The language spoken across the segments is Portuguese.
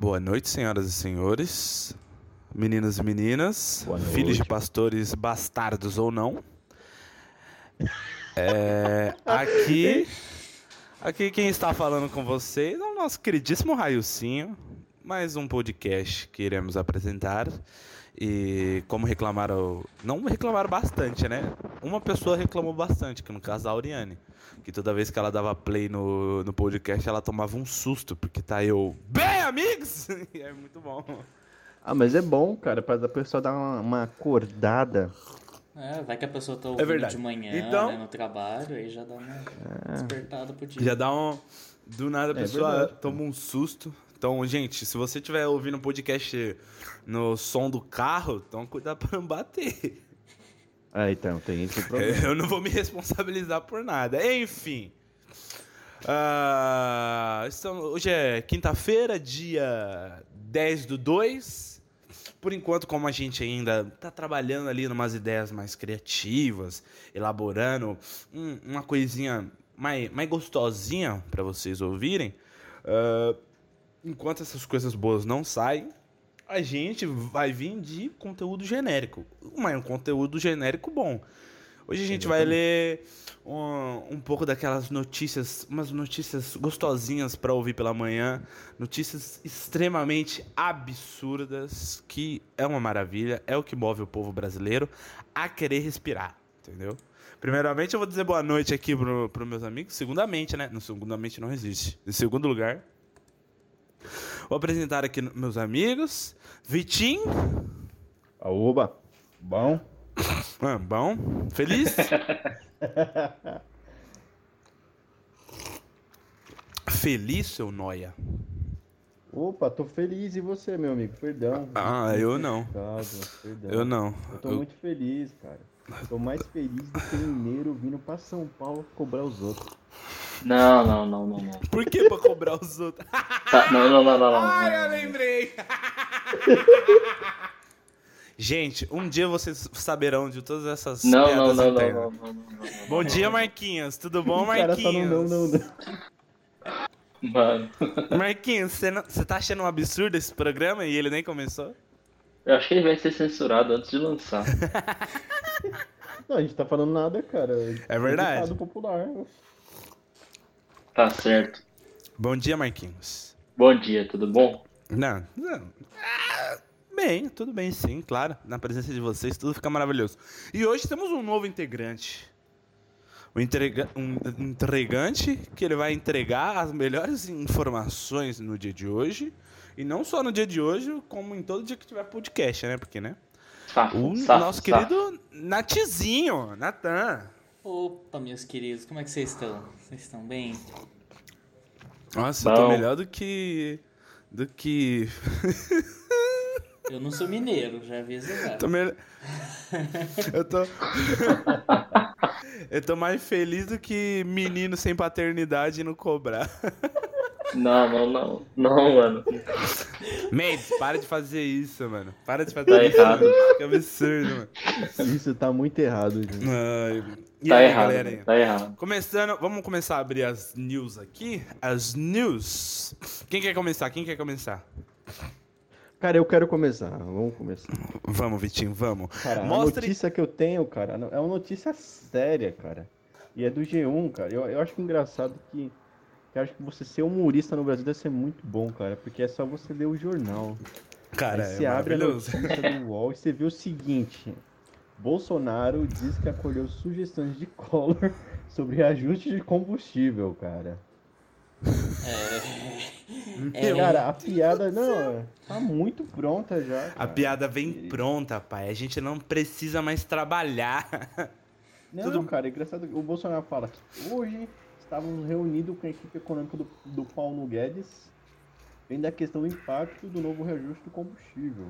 Boa noite, senhoras e senhores, meninos e meninas, Boa noite. filhos de pastores bastardos ou não. É, aqui, aqui quem está falando com vocês é o nosso queridíssimo Railcinho, mais um podcast que iremos apresentar. E como reclamaram, não reclamaram bastante, né? Uma pessoa reclamou bastante, que no caso a Auriane, que toda vez que ela dava play no, no podcast ela tomava um susto, porque tá eu, bem amigos! E é muito bom. Ah, mas é bom, cara, pra a pessoa dar uma, uma acordada. É, vai que a pessoa tá ouvindo verdade. de manhã, Então- né, no trabalho, aí já dá uma despertada pro dia. Já dá um. Do nada a É pessoa verdade. toma um susto. Então, gente, se você estiver ouvindo o podcast no som do carro, então cuidado pra não bater. Ah, então, tem esse problema. Eu não vou me responsabilizar por nada. Enfim. Ah, estamos- hoje é quinta-feira, dia 10 do 2. Por enquanto, como a gente ainda tá trabalhando ali em umas ideias mais criativas, elaborando um- uma coisinha mais, mais gostosinha para vocês ouvirem, ah, enquanto essas coisas boas não saem, a gente vai vir de conteúdo genérico. Mas um conteúdo genérico bom. Hoje a gente vai ler um, um pouco daquelas notícias, umas notícias gostosinhas para ouvir pela manhã, notícias extremamente absurdas, que é uma maravilha, é o que move o povo brasileiro a querer respirar, entendeu? Primeiramente, eu vou dizer boa noite aqui pro, pro meus amigos. Segundamente, né? No segundamente não existe. Em segundo lugar, vou apresentar aqui meus amigos. Vitinho. Aoba, bom? Ah, bom. Feliz? Feliz, seu noia? Opa, tô feliz. E você, meu amigo? Perdão. Ah, eu não. Perdão. Eu não. Eu tô Eu- muito feliz, cara. Tô mais feliz do que mineiro vindo pra São Paulo cobrar os outros. Não, não, não, não, não. Por que pra cobrar os outros? Tá, não, não, não, não, não. Ai, eu não. lembrei. Gente, um dia vocês saberão de todas essas Não, não, piadas não, não, não, não, não, não. Bom dia, Marquinhos. Tudo bom, O cara não, Marquinhos? não, não, não. Mano, Marquinhos, você não- você tá achando um absurdo esse programa e ele nem começou? eu acho que ele vai ser censurado antes de lançar. Não, a gente tá falando nada, cara. É verdade. ditado popular. Tá certo. Bom dia, Marquinhos. Bom dia, tudo bom? Não, não. Ah, Bem, tudo bem, sim, claro. Na presença de vocês, tudo fica maravilhoso. E hoje temos um novo integrante. Um, entrega- um entregante que ele vai entregar as melhores informações no dia de hoje. E não só no dia de hoje, como em todo dia que tiver podcast, né? Porque, né? Safo, O safo, nosso safo. querido Natizinho, Natan. Opa, meus queridos, como é que vocês estão? Vocês estão bem? Nossa, eu tô Bom. melhor do que. Do que. Eu não sou mineiro, já aviso já. Tô melhor. Eu tô. Eu tô mais feliz do que menino sem paternidade não cobrar. Não, não, não. Não, mano. Mates, para de fazer isso, mano. Para de fazer Tá isso. errado. mano. Que absurdo, mano. Isso tá muito errado, gente. Ai, E Tá aí, errado, galera? tá errado. Começando, vamos começar a abrir as news aqui. As news. Quem quer começar? Quem quer começar? Cara, eu quero começar. Vamos começar. Vamos, Vitinho, vamos. Cara, a Mostre. notícia que eu tenho, cara, é uma notícia séria, cara. E é do G1, cara. Eu, eu acho engraçado que. Que Eu acho que você ser humorista no Brasil deve ser muito bom, cara. Porque é só você ler o jornal. Cara, Aí é você abre a maravilhoso. notícia do UOL e você vê o seguinte: Bolsonaro diz que acolheu sugestões de Collor sobre reajuste de combustível, cara. É, Cara, a piada, não, tá muito pronta já. A cara. piada vem pronta, pai. A gente não precisa mais trabalhar. Não, tudo- cara, é engraçado. O Bolsonaro fala que hoje estávamos reunidos com a equipe econômica do, do Paulo Guedes, vendo a questão do impacto do novo reajuste do combustível.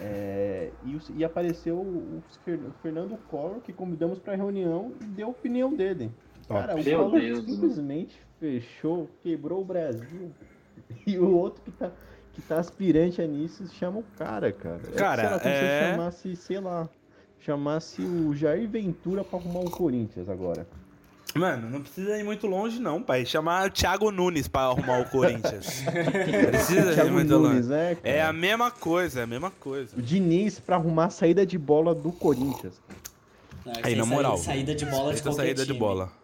É, e, o- e apareceu o, Fer- o Fernando Collor, que convidamos para a reunião, e deu a opinião dele. Cara, o Meu Collor Deus, simplesmente fechou, quebrou o Brasil. E o outro que tá, que tá aspirante a nisso chama o cara, cara. É, Cara, sei lá, como é- se chamasse, sei lá, chamasse o Jair Ventura pra arrumar o Corinthians agora. Mano, não precisa ir muito longe, não, pai. Chamar o Thiago Nunes pra arrumar o Corinthians. precisa ir muito Nunes, longe. é, É cara. a mesma coisa, é a mesma coisa. O Diniz pra arrumar a saída de bola do Corinthians. Não, Aí, na moral. Saída de bola de Essa qualquer saída de time. bola.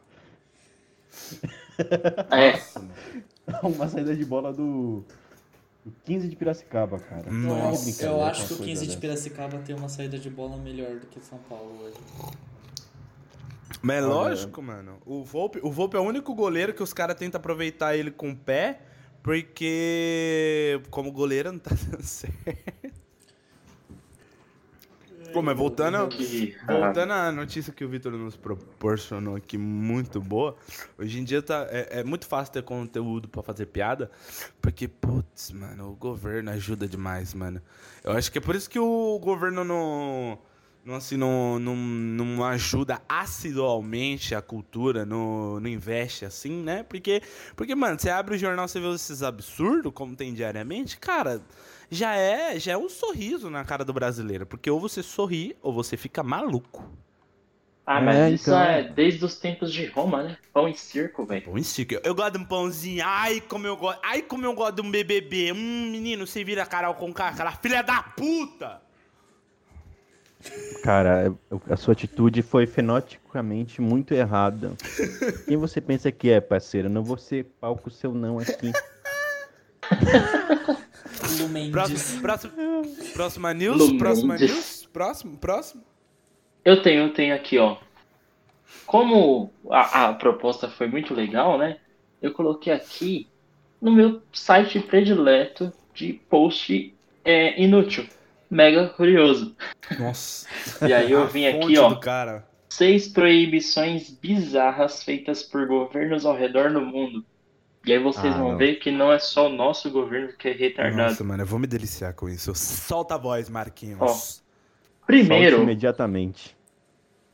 É, Uma saída de bola do, do 15 de Piracicaba, cara. Não é Nossa. brincadeira Eu com acho que o coisa 15 de. Piracicaba tem uma saída de bola melhor do que o São Paulo hoje. Mas é lógico, mano. O Volpe, o Volpe é o único goleiro que os caras tentam aproveitar ele com o pé, porque como goleiro não tá dando certo. Pô, mas voltando, voltando à notícia que o Vitor nos proporcionou aqui, muito boa. Hoje em dia tá, é, é muito fácil ter conteúdo pra fazer piada, porque, putz, mano, o governo ajuda demais, mano. Eu acho que é por isso que o governo não, não, assim, não, não, não ajuda assidualmente a cultura, não, não investe assim, né? Porque, porque, mano, você abre o jornal, você vê esses absurdos, como tem diariamente, cara, já é, já é um sorriso na cara do brasileiro. Porque ou você sorri, ou você fica maluco. Ah, mas É, isso então. é desde os tempos de Roma, né? Pão e circo, velho. Pão e circo. Eu gosto de um pãozinho. Ai, como eu gosto. Ai, como eu gosto de um BBB. Hum, menino, você vira Carol com aquela filha da puta. Cara, a sua atitude foi fenotipicamente muito errada. Quem você pensa que é, parceiro? Não vou ser palco seu não aqui. Próximo, próximo, próxima news, Lu próxima news. Próximo, próximo. Eu tenho, eu tenho aqui, ó. Como a, a proposta foi muito legal, né? Eu coloquei aqui no meu site predileto de post é, inútil. Mega curioso. Nossa. E aí eu vim aqui, ó. cara. Seis proibições bizarras feitas por governos ao redor do mundo. E aí vocês Ah, vão não. ver que não é só o nosso governo que é retardado. Nossa, mano, eu vou me deliciar com isso. Solta a voz, Marquinhos. Ó. Solte Primeiro, imediatamente.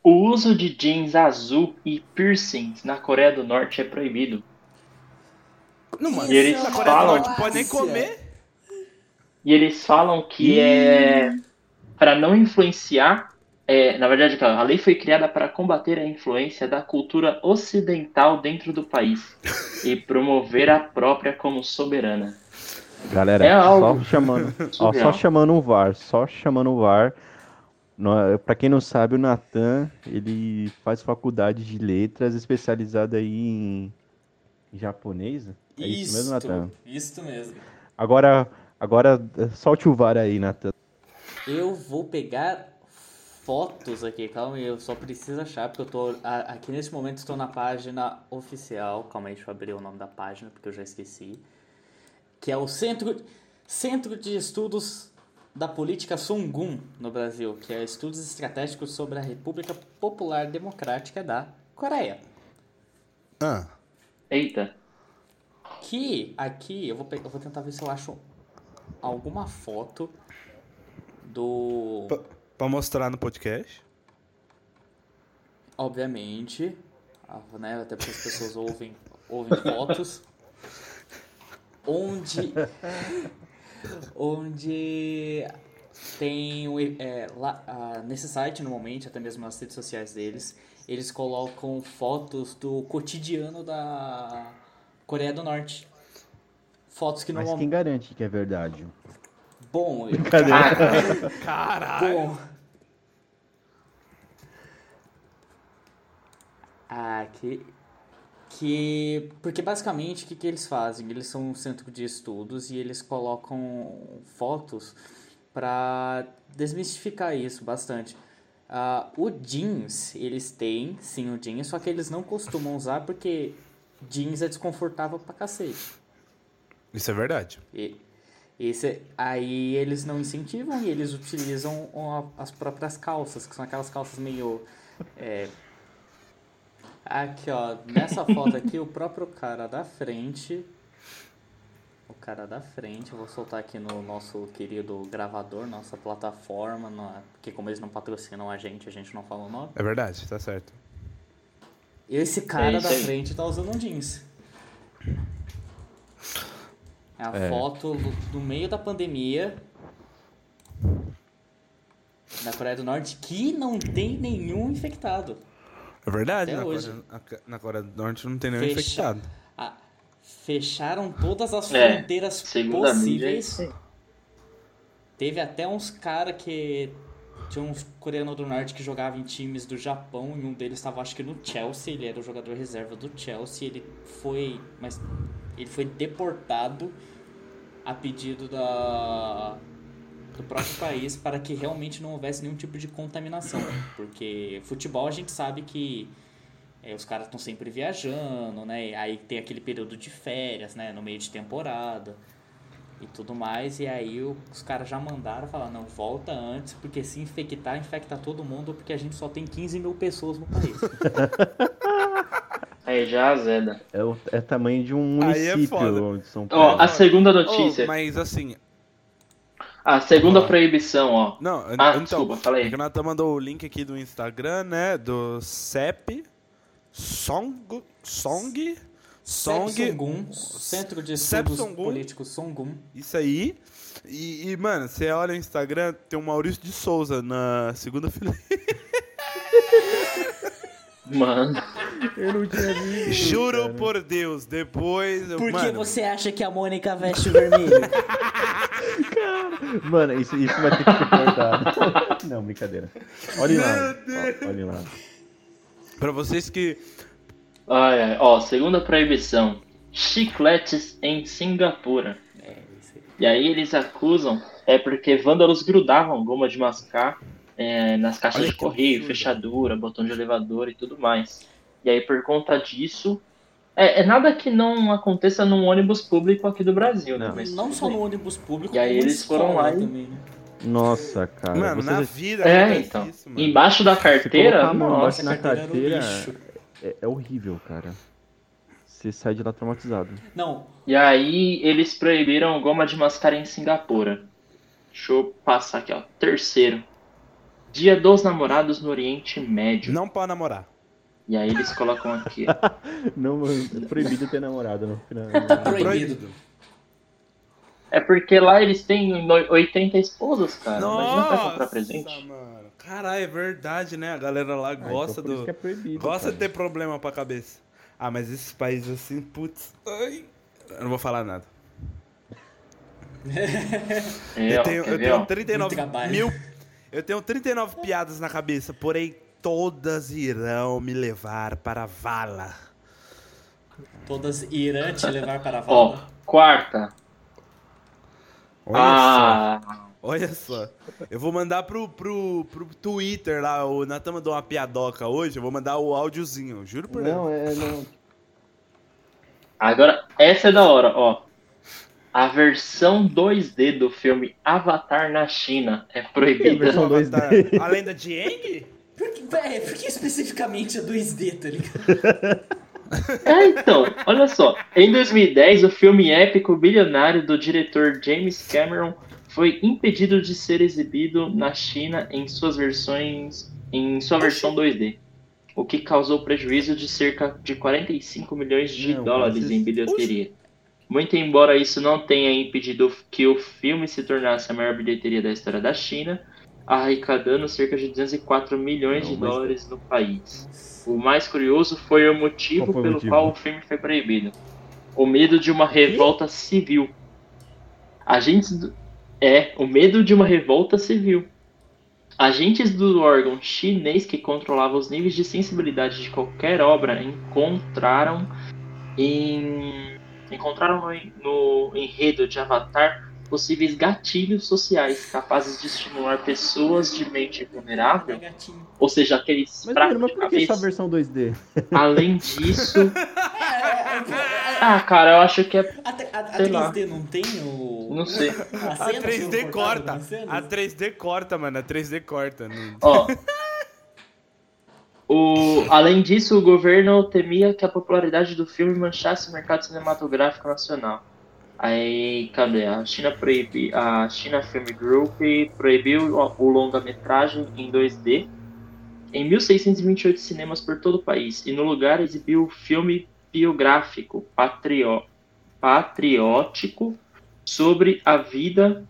o uso de jeans azul e piercings na Coreia do Norte é proibido. Não, mano, E eles na Coreia do falam- pode nem comer. E eles falam que é para não influenciar. é, na verdade, a lei foi criada para combater a influência da cultura ocidental dentro do país e promover a própria como soberana. Galera, É algo só chamando, ó, só chamando o VAR, só chamando o VAR. Pra quem não sabe, o Natan, ele faz faculdade de letras especializada aí em, japonês. É isso mesmo, Natan? Isso mesmo. Agora, agora solte o VAR aí, Natan. Eu vou pegar fotos aqui, calma aí, eu só preciso achar, porque eu tô. a- aqui nesse momento estou na página oficial. Calma aí, deixa eu abrir o nome da página, porque eu já esqueci. Que é o Centro, Centro de Estudos da Política Songun no Brasil, que é estudos estratégicos sobre a República Popular Democrática da Coreia. Ah, Eita, Que aqui eu vou, eu vou tentar ver se eu acho alguma foto do. pra, pra mostrar no podcast. Obviamente, ah, né, até porque as pessoas ouvem, ouvem fotos. Onde. onde tem é, lá, ah, nesse site normalmente, até mesmo nas redes sociais deles, eles colocam fotos do cotidiano da Coreia do Norte. Fotos que Mas normalmente. quem garante que é verdade? Bom, eu- Cadê? Caralho. Bom. Ah, que. Que. Porque basicamente o que, que eles fazem? Eles são um centro de estudos e eles colocam fotos para desmistificar isso bastante. Ah, o jeans, eles têm sim o jeans, só que eles não costumam usar porque jeans é desconfortável pra cacete. Isso é verdade. E, esse, aí eles não incentivam e eles utilizam as próprias calças, que são aquelas calças meio. é, aqui, ó. Nessa foto aqui, o próprio cara da frente. O cara da frente, eu vou soltar aqui no nosso querido gravador, nossa plataforma, na- porque como eles não patrocinam a gente, a gente não fala o nome. É verdade, tá certo. Esse cara É da frente tá usando um jeans. É a É. foto do, do meio da pandemia da Coreia do Norte que não tem nenhum infectado. É verdade, Até na hoje. Coreia, na Coreia do Norte não tem nenhum Fecha- infectado. Ah, fecharam todas as É, fronteiras a mídia, é possíveis. Teve até uns cara que. Tinha uns coreanos do norte que jogavam em times do Japão e um deles estava acho que no Chelsea, ele era o jogador reserva do Chelsea, ele foi. Mas ele foi deportado a pedido da, do próprio país para que realmente não houvesse nenhum tipo de contaminação. Porque futebol a gente sabe que é, os caras estão sempre viajando, né? Aí tem aquele período de férias, né? No meio de temporada e tudo mais. E aí os caras já mandaram falar, não, volta antes, porque se infectar, infecta todo mundo, porque a gente só tem 15 mil pessoas no país. Aí já azeda. É, o é tamanho de um é município de São Paulo. Ó, a segunda notícia. Oh, mas assim, A segunda Ó. proibição, ó. não, Ah, então, desculpa, fala aí. o Renata mandou o link aqui do Instagram, né, do CEP, Song, Song, Song, Songun, Centro de Estudos Songun. Políticos Songun. isso aí. E, e, mano, você olha o Instagram, tem o Maurício de Souza na segunda fileira. Mano. Eu não tinha visto. Juro cara. por Deus, depois. eu- Por que mano, você acha que a Mônica veste o vermelho? Mano, isso, isso vai ter que ser cortado. Não, brincadeira. Olhem lá. ó, Olhem lá. Pra vocês que. Ai, ai. Ó, segunda proibição. Chicletes em Singapura. é. E aí eles acusam, é porque vândalos grudavam goma de mascar é, nas caixas Olha de correio, absurdo. fechadura, botão de elevador e tudo mais. E aí por conta disso, é, é nada que não aconteça num ônibus público aqui do Brasil, né? Não. Mas Não só no ônibus público, E aí eles foram lá e- também, né? Nossa, cara. mano, você na vida. É, então. Isso, mano. Embaixo da carteira, colocar mão nossa, embaixo na essa carteira é, é horrível, cara. Você sai de lá traumatizado. Não, E aí eles proibiram goma de mascar em Singapura. Deixa eu passar aqui, ó. Terceiro. Dia dos namorados no Oriente Médio. Não pode namorar. E aí eles colocam aqui. Não, é proibido ter namorado no final. tá proibido. É porque lá eles têm no- 80 esposas, cara. Imagina pra comprar Nossa, presente. mano. Caralho, é verdade, né? A galera lá Ah, gosta então por isso do. que é proibido. Gosta de cara. ter problema pra cabeça. Ah, mas esses países assim, putz. Ai. Eu não vou falar nada. É, eu tenho, eu ver, tenho ó? 39 Muito trabalho. mil. Eu tenho 39 piadas na cabeça, porém todas irão me levar para a vala. Todas irão te levar para a Ó, vala. quarta. Olha Ah, só, olha só. Eu vou mandar pro, pro, pro Twitter lá, o Natan mandou uma piadoca hoje, eu vou mandar o áudiozinho, juro por Deus. Não, é. Não. agora essa é da hora, ó. A versão 2D do filme Avatar na China é proibida. versão- Vamos 2D. Avatar. A lenda de Aang? Por que, véi, por que especificamente a 2D, tá ligado? É, então, olha só. Em 2010, o filme épico bilionário do diretor James Cameron foi impedido de ser exibido na China em suas versões em sua versão 2D, o que causou prejuízo de cerca de 45 milhões de Não, dólares em bilheteria. Muito embora isso não tenha impedido que o filme se tornasse a maior bilheteria da história da China, arrecadando cerca de 204 milhões Não, de mas- dólares no país. O mais curioso foi o motivo foi o pelo motivo? qual o filme foi proibido. O medo de uma revolta civil. Agentes do... É, o medo de uma revolta civil. Agentes do órgão chinês que controlava os níveis de sensibilidade de qualquer obra encontraram em encontraram no, no enredo de Avatar possíveis gatilhos sociais capazes de estimular pessoas de mente vulnerável, ou seja, aqueles Mas, pratos mas de por que essa cabeça. versão 2D? Além disso, ah, cara, eu acho que é, A, a, a Sei lá. 3D não tem o. não sei. A, A cena 3D sendo cortada corta. A 3D corta, mano. A 3D corta. Não- Ó. O, além disso, o governo temia que a popularidade do filme manchasse o mercado cinematográfico nacional. Aí, cadê? A China proibi, a China Film Group proibiu o, longa-metragem em 2D em 1628 cinemas por todo o país e no lugar exibiu o filme biográfico patriótico sobre a vida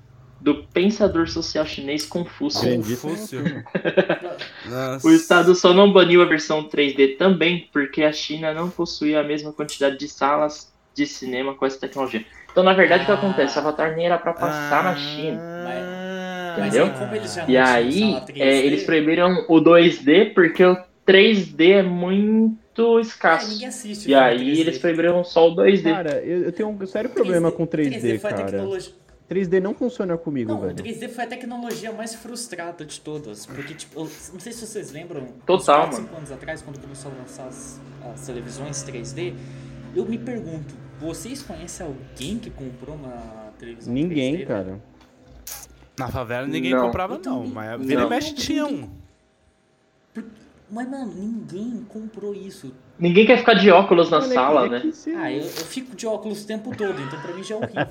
do pensador social chinês Confúcio. Confúcio. O Estado só não baniu a versão 3D também porque a China não possuía a mesma quantidade de salas de cinema com essa tecnologia. Então, na verdade, o que Ah. acontece? Avatar nem era pra passar na China. Ah, Mas Entendeu? aí, eles já não E aí, 3D, é, eles proibiram o 2D porque o 3D é muito é, escasso. ninguém assiste E aí 3D. eles proibiram só o 2D. Cara, eu, eu tenho um sério problema com 3D, foi a cara. tecnologia... 3D não funciona comigo, Não, o velho. 3D foi a tecnologia mais frustrada de todas. Porque, tipo, eu não sei se vocês lembram, uns Total, 4, mano. 5 anos atrás, quando começou a lançar as, as televisões 3D, eu me pergunto, vocês conhecem alguém que comprou uma televisão 3D? Ninguém, velho? cara. Na favela ninguém Não. comprava, não. também. Mas vira e mexe tinha um. Mas, mano, ninguém comprou isso. Ninguém quer ficar de óculos na sala, né? se- Ah, eu, eu fico de óculos o tempo todo, então pra mim já é horrível.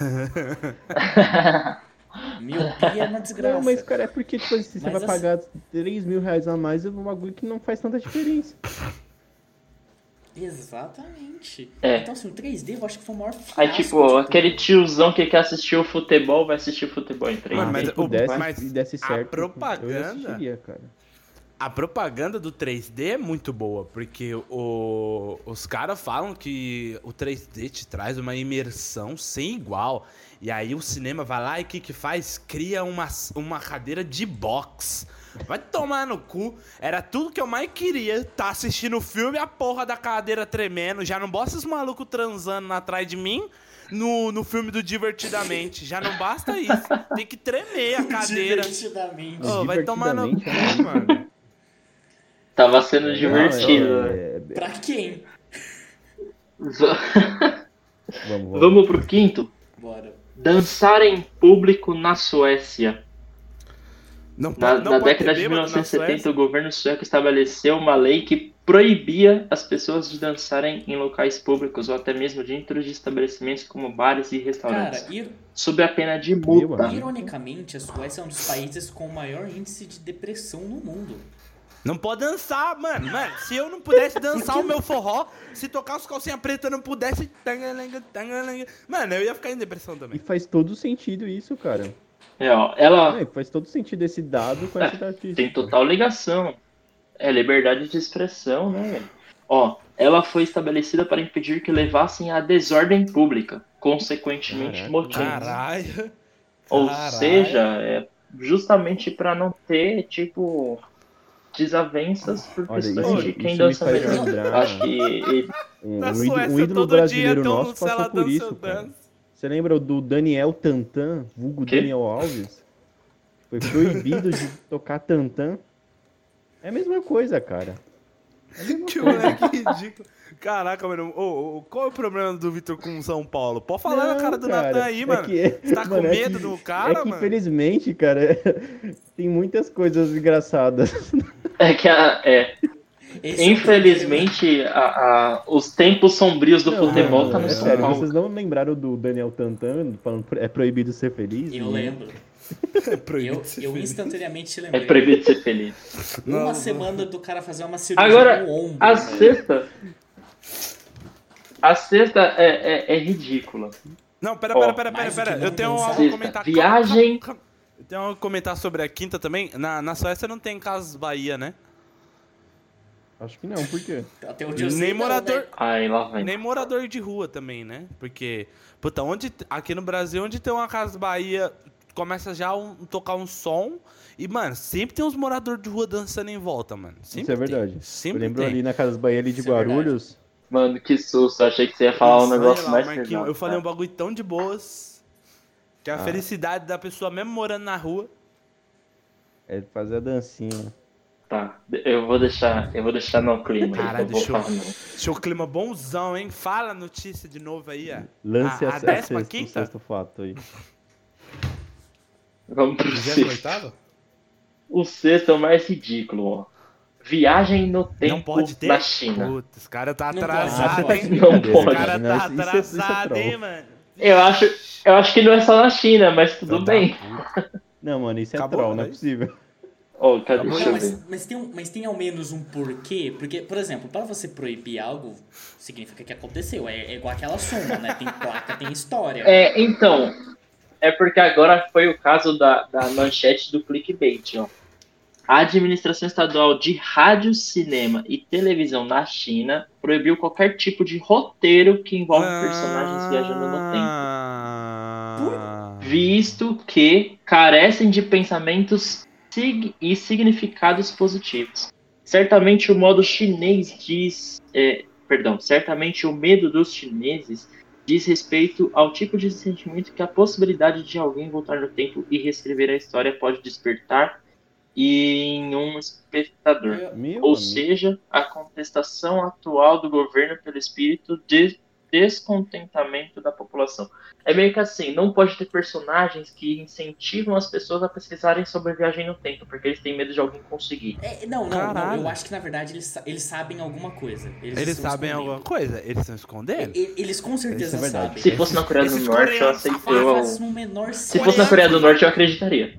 Miopia é uma desgraça. Não, mas, cara, é porque, tipo assim, você Mas vai assim- pagar 3 mil reais a mais é um bagulho que não faz tanta diferença. Exatamente. É. Então, assim, o 3D eu acho que foi o maior fiasco Aí, tipo, tudo. aquele tiozão que quer assistir o futebol vai assistir o futebol em 3D. Mano, mas se o- pudesse mas e desse a certo, eu propaganda- assistiria, cara. A propaganda do 3D é muito boa, porque o- os caras falam que o 3D te traz uma imersão sem igual. E aí o cinema vai lá e o que, que faz? Cria uma, uma cadeira de box. Vai tomar no cu. Era tudo que eu mais queria. Tá assistindo o filme, a porra da cadeira tremendo. Já não basta os malucos transando atrás de mim no, no filme do Divertidamente. Já não basta isso. Tem que tremer a cadeira. Divertidamente. Ô, vai tomar no cu, Divertidamente, mano. Tava sendo Não, divertido, né? é- é- Pra quem? Vamos, vamos. Vamos pro quinto. Bora. Dançar em público na Suécia. Não Na, não na década de bêbado na 1970, Suécia. o governo sueco estabeleceu uma lei que proibia as pessoas de dançarem em locais públicos ou até mesmo dentro de estabelecimentos como bares e restaurantes, Cara, ir- sob a pena de multa. ironicamente, a Suécia é um dos países com o maior índice de depressão no mundo. Não pode dançar, mano. Mano, se eu não pudesse dançar o meu forró, se tocar os calcinha preta eu não pudesse. Mano, eu ia ficar em depressão E também. faz todo sentido isso, cara. É, ó, ela É, faz todo sentido esse dado com esse artista. tem total ligação. É liberdade de expressão, né? velho? Ó, ela foi estabelecida para impedir que levassem à desordem pública, consequentemente Caraca. motim. Caralho. Ou Caralho. seja, é justamente para não ter, tipo, desavenças por Olha, questões isso- de quem me dança faz melhor. lembrar- Acho que Um, Na um Suécia, um ídolo todo brasileiro dia nosso passou por dança, isso, cara. Você lembra do Daniel Tantan, vulgo Quê? Daniel Alves? Foi proibido de tocar Tantan. É a mesma coisa, cara. É mesma Que coisa. moleque ridículo. Caraca, mano. Ô, ô, qual é o problema do Vitor com São Paulo? Pode falar na Não, cara do cara, Natan aí, é mano. que- Você tá com mano, é medo que- do É cara, que, mano? infelizmente, cara, tem muitas coisas engraçadas. é que a- é, Esse é infelizmente a- a- os tempos sombrios do Não, futebol não, tá no é São sério, Paulo. vocês não lembraram do Daniel Tantan falando que é proibido ser feliz? Eu lembro. É proibido Eu, ser eu feliz. instantaneamente É lembrei. proibido ser feliz. Uma Não, semana do cara fazer uma cirurgia Agora, no ombro. A velho. sexta. A sexta é, é, é ridícula. Não, pera, pera, pera, pera, pera. Eu tenho algo a comentar. Calma, Viagem. calma, Eu tenho algo a comentar sobre a quinta também. Na, na Suécia não tem Casas Bahia, né? Acho que não, por quê? Até onde eu sei, Nem não, morador, né? Aí lá vem. nem morador de rua também, né? Porque, puta, onde, aqui no Brasil, onde tem uma Casa Bahia, começa já a tocar um som. E, mano, sempre tem uns moradores de rua dançando em volta, mano. Sempre Isso é tem, verdade. Eu Sempre lembro tem. ali na Casas Bahia ali de Isso é. Guarulhos. Mano, que susto. Achei que você ia falar um Nossa, negócio olha lá, mais pesado. Eu falei um bagulho tão de boas. Que a Ah. felicidade da pessoa mesmo morando na rua. É fazer a dancinha. Tá, eu vou deixar, eu vou deixar no clima. Falar, não. Deixa o clima bonzão, hein? Fala a notícia de novo aí, ó. Lance A- a, a a décima sexta, o quinta? sexto fato aí. Vamos pro sexto. 28 O sexto é o mais ridículo, ó. Viagem no Não tempo pode ter? na China. Putz, esse cara tá Não pode. Atrasado, hein? Não pode. Esse cara tá é- é atrasado, hein, mano? Eu acho, eu acho que não é só na China, mas tudo bem. puta. Não, mano, isso é Acabou, troll, não é possível. Acabou, Deixa Não, mas, mas, tem um, mas tem ao menos um porquê, porque, por exemplo, para você proibir algo, significa que aconteceu. É, é igual aquela soma, né? Tem placa, tem história. É, então, é porque agora foi o caso da, da manchete do clickbait, ó. A administração estadual de rádio, cinema e televisão na China proibiu qualquer tipo de roteiro que envolve personagens viajando no tempo. Ah. visto que carecem de pensamentos sig- e significados positivos. Certamente o modo chinês diz, é, perdão, certamente o medo dos chineses diz respeito ao tipo de sentimento que a possibilidade de alguém voltar no tempo e reescrever a história pode despertar em um espectador. Meu Ou amigo. seja, a contestação atual do governo pelo espírito de descontentamento da população. É meio que assim, não pode ter personagens que incentivam as pessoas a pesquisarem sobre viagem no tempo, porque eles têm medo de alguém conseguir. É, não, não, não, eu acho que na verdade eles, eles sabem alguma coisa. Eles, Eles sabem escondendo. alguma coisa? Eles estão escondendo? E- Eles com certeza é verdade. sabem. Se fosse na Coreia do Norte, eu menor se fosse na. Coreia do Norte, eu acreditaria.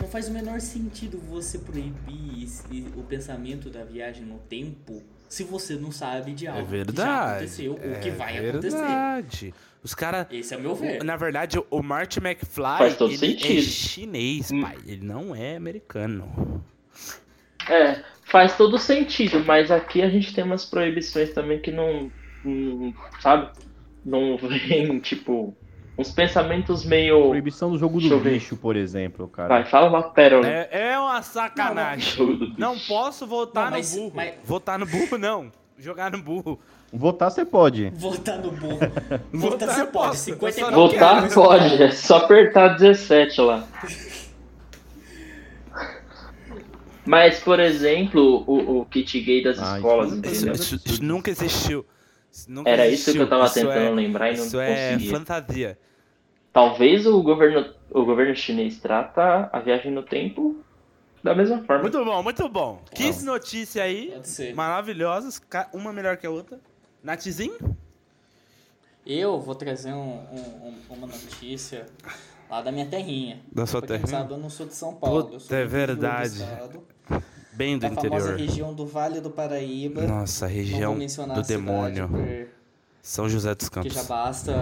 Não faz o menor sentido você proibir esse- o pensamento da viagem no tempo se você não sabe de algo É que já verdade. aconteceu ou que é vai acontecer. verdade. Os caras. Esse é o meu ver. Na verdade, o Marty McFly Faz todo ele sentido. é chinês, Hum. pai. Ele não é americano. É, faz todo sentido, mas aqui a gente tem umas proibições também que não. não- sabe? Não vem, tipo. Uns pensamentos meio. Proibição do jogo do bicho, por exemplo, cara. Vai, fala uma pérola. É, é uma sacanagem. Bicho. Não posso votar Não, mas- no burro. mas- Votar no burro, não. Jogar no burro. Votar você pode. Votar no burro. Votar você pode. posso, eu 50 só não Votar quero. pode, é só apertar 17 lá. Mas, por exemplo, o, o kit gay das Ah, escolas, isso- entendeu? isso- isso nunca existiu. Isso nunca Era isso que eu existiu. tava Isso tentando é- lembrar e não Isso é conseguia. fantasia. Talvez o governo, o governo chinês trata a viagem no tempo da mesma forma. Muito bom, muito bom. 15 notícias aí, maravilhosas, uma melhor que a outra. Natzinho? Eu vou trazer um- um- um- uma notícia lá da minha terrinha. Da sua não terrinha? sabe, eu não sou de São Paulo. eu Puta, sou é do do verdade. estado, Bem do Da famosa interior. região do Vale do Paraíba. Nossa, região do a cidade, demônio. por- São José dos Porque Campos. já basta.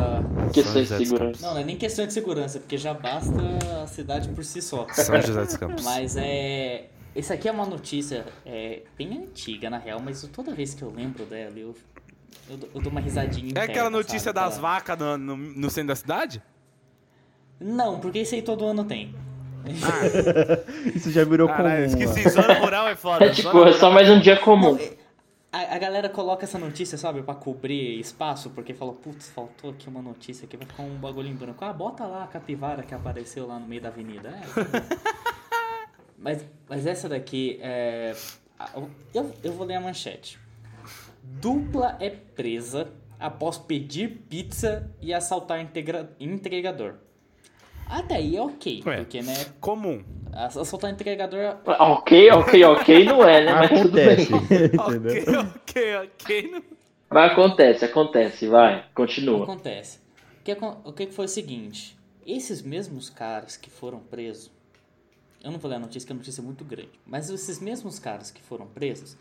Questões de segurança. Não, não é nem questão de segurança, porque já basta a cidade por si só. São José dos Campos. Mas é. Esse aqui é uma notícia é, bem antiga, na real, mas toda vez que eu lembro dela, eu, eu, dou- eu dou uma risadinha É interna, aquela notícia sabe? das vacas no, no, no centro da cidade? Não, porque isso aí todo ano tem. Isso já virou Caralho, comum. esqueci. Zona rural é foda. É tipo, é só mais um dia comum. A, a galera coloca essa notícia, sabe, pra cobrir espaço, porque fala, putz, faltou aqui uma notícia aqui, vai ficar um bagulho em branco. Ah, bota lá a capivara que apareceu lá no meio da avenida. É, tá mas, mas essa daqui é. Eu, eu vou ler a manchete. Dupla é presa após pedir pizza e assaltar integra- entregador. Até aí é ok, Ué. porque, né, Comum. assaltar entregador Ok, ok, ok, não é, né? Mas tudo Acontece. bem. entendeu? ok, ok, ok. não- Mas acontece, acontece, vai, continua. Acontece. O que, o que que foi o seguinte? Esses mesmos caras que foram presos. Eu não vou ler a notícia, que a notícia é muito grande. Mas esses mesmos caras que foram presos.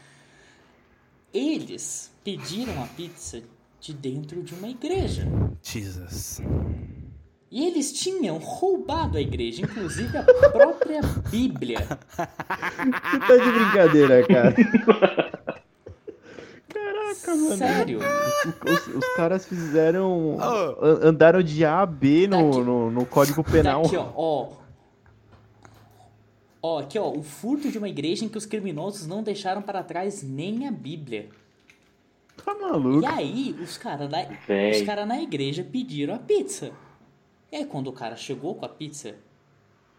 Eles pediram a pizza de dentro de uma igreja. Jesus. E eles tinham roubado a igreja, inclusive a própria Bíblia. Você tá de brincadeira, cara. Caraca, mano. Sério. Os, os caras fizeram. Oh. an- Andaram de A a B no, Daqui- no, no Código Penal. Aqui, ó, ó. Ó, aqui, ó, o furto de uma igreja em que os criminosos não deixaram para trás nem a Bíblia. Tá maluco? E aí, os caras cara na igreja pediram a pizza. E aí, quando o cara chegou com a pizza,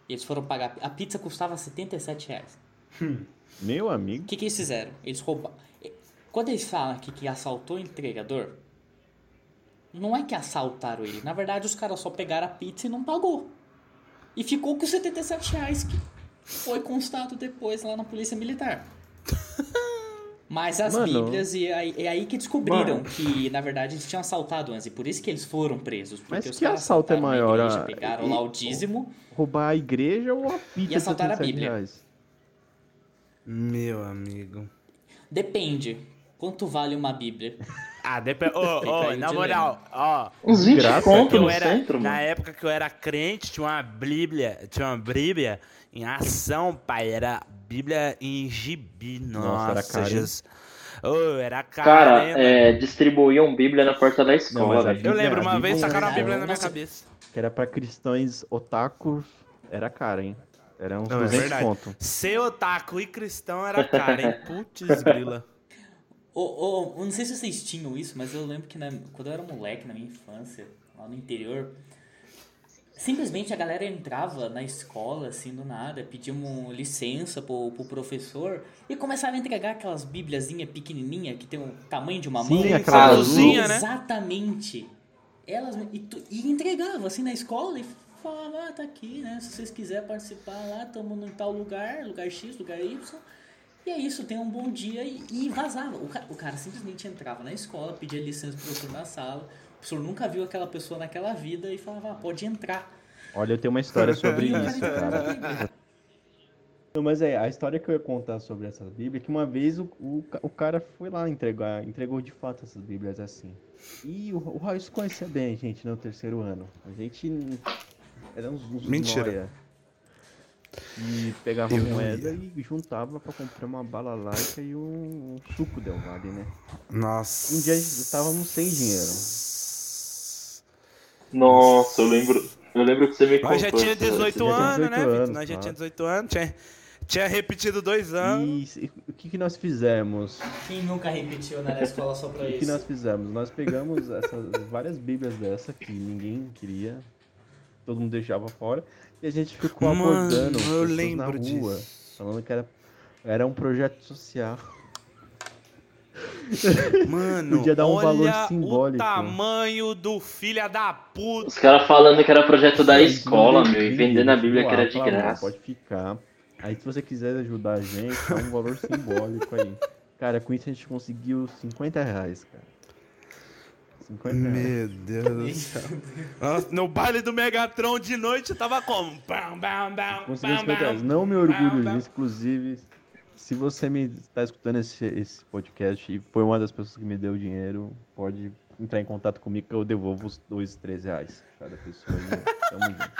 eles foram pagar. A pizza custava 77 reais. Meu O amigo. que, que eles fizeram? Eles roubaram. Quando eles falam aqui que assaltou o entregador, não é que assaltaram ele. Na verdade, os caras só pegaram a pizza e não pagou. E ficou com 77 reais que foi constado depois lá na polícia militar. Mas as Mano. bíblias, e aí, é aí que descobriram Mano. que, na verdade, eles tinham assaltado antes. E por isso que eles foram presos. Porque Mas os que caras assalto é assaltaram a maior, igreja, pegaram e- lá o dízimo. Roubar a igreja ou a pizza E assaltar a 77 Bíblia. reais? Meu amigo. Depende. Quanto vale uma bíblia? Ah, depende. Ô, aí na moral, ó. Uns 20 Graça, conto no era, centro, na mano. época que eu era crente, tinha uma Bíblia, tinha uma Bíblia em ação, pai. Era Bíblia em gibi. Nossa, Nossa, era caro? Jesus. Ô, era caro, Cara, é, distribuíam Bíblia na porta da escola, velho. Eu lembro, uma vez sacaram a Bíblia na minha cabeça. Que era pra cristãos otakus, era cara, hein? Era uns Não, é 200 verdade. conto. Ser otaku e cristão era caro, hein? Putz, grila. Ô, ô, eu não sei se vocês tinham isso, mas eu lembro que na- quando eu era moleque, na minha infância, lá no interior, simplesmente a galera entrava na escola, assim, do nada, pedia uma licença pro, pro professor e começava a entregar aquelas bibliazinhas pequenininha que tem o tamanho de uma Sim, mão. aquela né? Exatamente. Elas, e, e entregava, assim, na escola e falava, ah, tá aqui, né? Se vocês quiserem participar lá, estamos em tal lugar, lugar X, lugar Y. E é isso, tenha um bom dia e, e vazava. O cara, o cara simplesmente entrava na escola, pedia licença pro professor na sala. O professor nunca viu aquela pessoa naquela vida e falava, ah, pode entrar. Olha, eu tenho uma história sobre isso, cara. Não, mas é, a história que eu ia contar sobre essa Bíblia é que uma vez o, o, o cara foi lá entregar, entregou de fato essas Bíblias assim. E o, o Raul conhecia bem a gente no terceiro ano. A gente era uns, uns Mentira. nóia. E pegava Eu moeda e juntava pra comprar uma bala laica e um, um suco Del Valle, né? Nossa. Um dia estávamos sem dinheiro. Nossa, eu lembro. Eu lembro que você me contou. Nós já tinha essa- 18 já tinha anos, 18 né, Vitor? anos, Nós já tinha 18 anos, tinha, tinha repetido dois anos. E o que, que nós fizemos? Quem nunca repetiu né, na escola só pra O que isso? nós fizemos? Nós pegamos essas várias bíblias dessa que ninguém queria, todo mundo deixava fora, e a gente ficou Mano, abordando eu lembro na rua, disso. falando que era, era um projeto social. Mano, Podia dar um olha valor o simbólico. tamanho do filho da puta. Os caras falando que era projeto da escola, meu, e vendendo a Bíblia que era de graça. Pode ficar. Aí se você quiser ajudar a gente, dá um valor simbólico aí. Cara, com isso a gente conseguiu 50 reais, cara. 50 reais. Meu Deus do céu. Nossa, no baile do Megatron de noite tava como? Bam, bam, bam, Conseguiu bam, 50 reais. Não me orgulho disso, inclusive, se você me está escutando esse, esse podcast e foi uma das pessoas que me deu dinheiro, pode entrar em contato comigo que eu devolvo os dois, três reais cada pessoa. E tamo junto.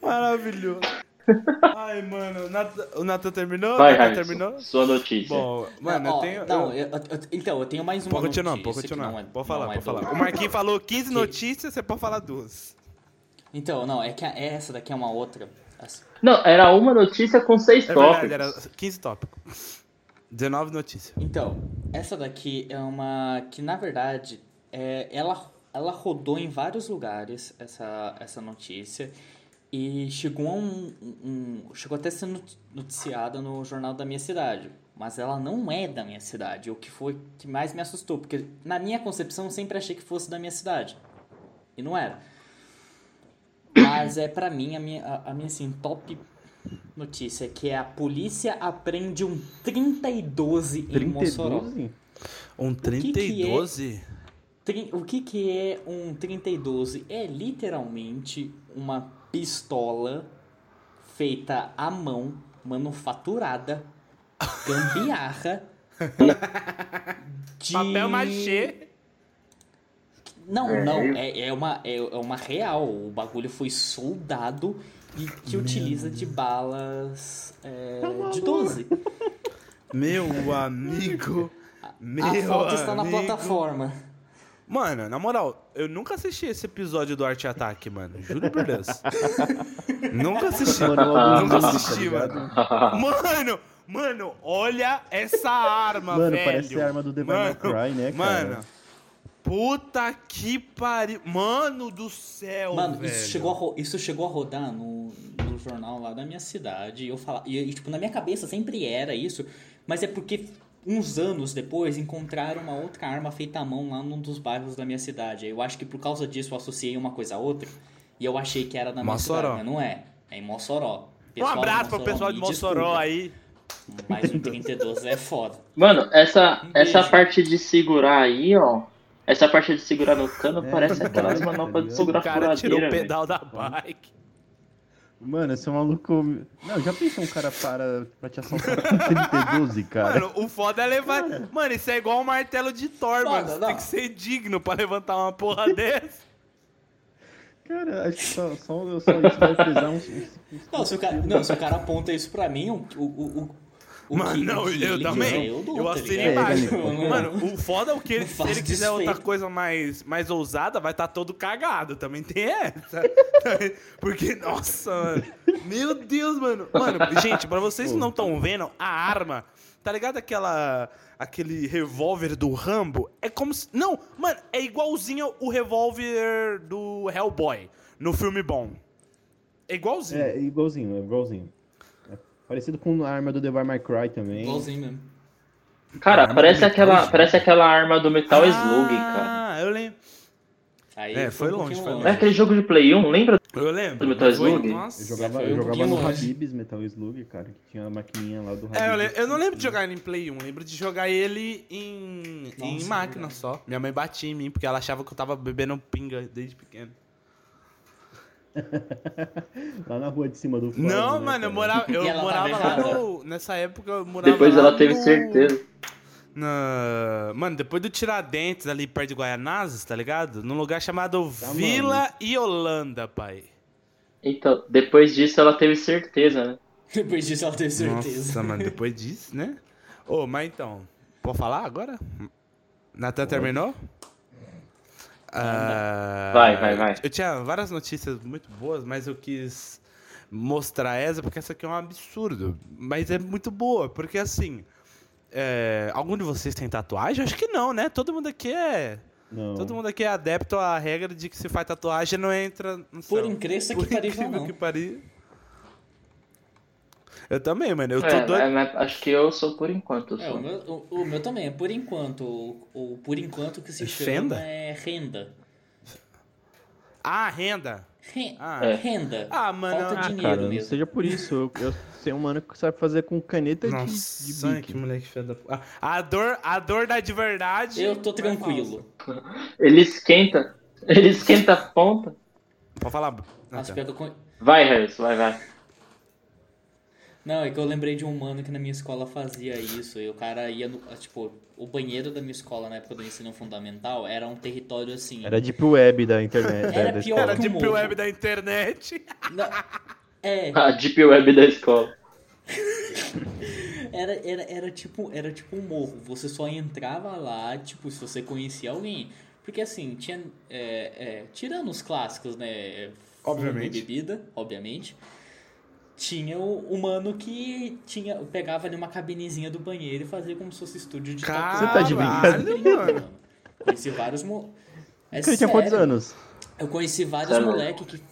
Maravilhoso. Ai, mano, o Natan, terminou? Vai, Raíssa, terminou? sua notícia. Bom, mano, Ó, eu tenho. Não, eu- eu- eu- então, eu tenho mais uma Pode continuar, notícia pode continuar. não é- pode falar, não é pode do- falar. O Marquinhos falou 15 Que- notícias, você pode falar duas. Então, não, é que a- essa daqui é uma outra. Não, era uma notícia com seis É tópicos. verdade, era 15 tópicos. 19 notícias. Então, essa daqui é uma que na verdade é, ela, ela rodou em vários lugares essa, essa notícia e chegou um, um- chegou até a ser noti- noticiada no jornal da minha cidade, mas ela não é da minha cidade, o que foi que mais me assustou, porque na minha concepção eu sempre achei que fosse da minha cidade e não era. Mas é pra mim a minha, a, a minha assim, top notícia que é a polícia aprende um 30 e 12 em Mossoró. 32? Um 30 que e é? 12? Tri- O que, que é um 30 e 12? É literalmente uma pistola feita à mão, manufaturada, gambiarra. de... Papel machê. Não, É, não, é, é, uma, é, é uma real. O bagulho foi soldado e que utiliza de balas é, de 12. Meu amigo. Meu A foto está na plataforma. Mano, na moral, eu nunca assisti esse episódio do Arte Ataque, mano. Juro por Deus. nunca assisti. Mano, eu nunca tá assisti, ligado? mano. Mano, mano, olha essa arma, Mano, velho. parece a arma do Devil May Cry, né, cara? Mano, puta que pariu. Mano do céu, Mano, velho. isso chegou, a, ro- isso chegou a rodar no, no jornal lá da minha cidade. E eu falava, e, tipo, na minha cabeça sempre era isso, mas é porque uns anos depois encontraram uma outra arma feita à mão lá num dos bairros da minha cidade. Eu acho que por causa disso eu associei uma coisa a outra e eu achei que era na minha Mossoró. cidade, mas não é. É em Mossoró. Um Pessoal de abraço pro pessoal de Mossoró aí. Mas um 32 é foda. Mano, essa, Um essa parte de segurar aí, ó. Essa parte de segurar no cano É, parece tá aquelas manoplas de O segurar cara tirou o pedal da bike. Mano, esse é um maluco. Não, já pensou um cara para pra te assaltar com 3012, cara? Mano, o foda é levar. Mano, isso é igual um martelo de Thor, Foda, mano. Você tem que ser digno pra levantar uma porra dessa. Cara, acho que só, só, só isso vai pesar uns. uns, uns Não, se o cara, não, se o cara aponta isso pra mim, o, o, o, o Mano, que, não, que eu também. quiser, Eu, eu tá ligado? embaixo. É, Mano, o foda é o que ele, se ele quiser outra coisa mais, mais ousada, vai estar todo cagado. Também tem essa. Porque, nossa, mano. Meu Deus, mano. Mano, gente, pra vocês que não estão vendo, a arma, tá ligado aquela. Aquele revólver do Rambo? É como se. Não, mano, é igualzinho o revólver do Hellboy no filme bom. É igualzinho. É, igualzinho, é igualzinho. É parecido com a arma do Devil May Cry também. Igualzinho mesmo. Cara, Arma parece aquela, parece aquela arma do Metal Slug, cara. Ah, eu lembro. Aí É, foi um longe, foi É aquele jogo de Play 1, lembra? Eu lembro. Do Metal Foi- Slug? Nossa. Eu jogava, foi eu um jogava no longe. Habib's Metal Slug, cara, que tinha a maquininha lá do Habib's. É, eu, le- eu não lembro de jogar ele em Play 1, lembro de jogar ele em, em Nossa, máquina verdade. só. Minha mãe batia em mim porque ela achava que eu tava bebendo pinga desde pequeno. Lá na rua de cima do fórum, não, né, mano, eu morava, eu E ela morava lá no. Nessa época eu morava Depois lá ela teve no- certeza. Na... Mano, depois do Tiradentes, ali perto de Guaianazes, tá ligado? Num lugar chamado Tá, Vila Iolanda, pai. Então, depois disso ela teve certeza, né? Depois disso ela teve certeza. Nossa, mano, depois disso, né? Ô, mas então, pode falar agora? Natan terminou? Ah, Vai, vai, vai. Eu tinha várias notícias muito boas, mas eu quis mostrar essa porque essa aqui é um absurdo. Mas é muito boa, porque assim. é, algum de vocês tem tatuagem? Acho que não, né? Todo mundo aqui é. Não. Todo mundo aqui é adepto à regra de que se faz tatuagem não entra no Por incrível Por que pareça, incrível não. que pareça. Eu também, mano. Eu tô É, doido. mas acho que eu sou por enquanto. É, o meu, o, o meu também, é por enquanto. O, o por enquanto que se chama Fenda? é renda. Ah, renda. Ren- Ah, É. Renda. Ah, mano, Falta ah, dinheiro Cara, não mesmo. seja por isso. Eu, eu sei um mano que sabe fazer com caneta de, de Nossa, bique. que moleque da porra. A dor, a dor da de verdade. Eu tô tranquilo. Ele esquenta. Ele esquenta a ponta. Pode falar. Nossa, eu con- Vai, Harris, vai, vai. Não, é que eu lembrei de um mano que na minha escola fazia isso. E o cara ia no. Tipo, o banheiro da minha escola na época do ensino fundamental era um território assim. Era Deep Web da internet. Era da pior. Era que de o morro. web da internet. Não, é, A Deep Web da escola. era, era, era, tipo, era tipo um morro. Você só entrava lá, tipo, se você conhecia alguém. Porque assim, tinha. é, é, tirando os clássicos, né? e Obviamente. bebida, obviamente. Tinha o, o mano que tinha, pegava ali uma cabinezinha do banheiro e fazia como se fosse estúdio de Caralho, Você tá de brincadeira? mano. Conheci vários. Mo... É Ele tinha quantos anos? Eu conheci vários Sério? moleque que.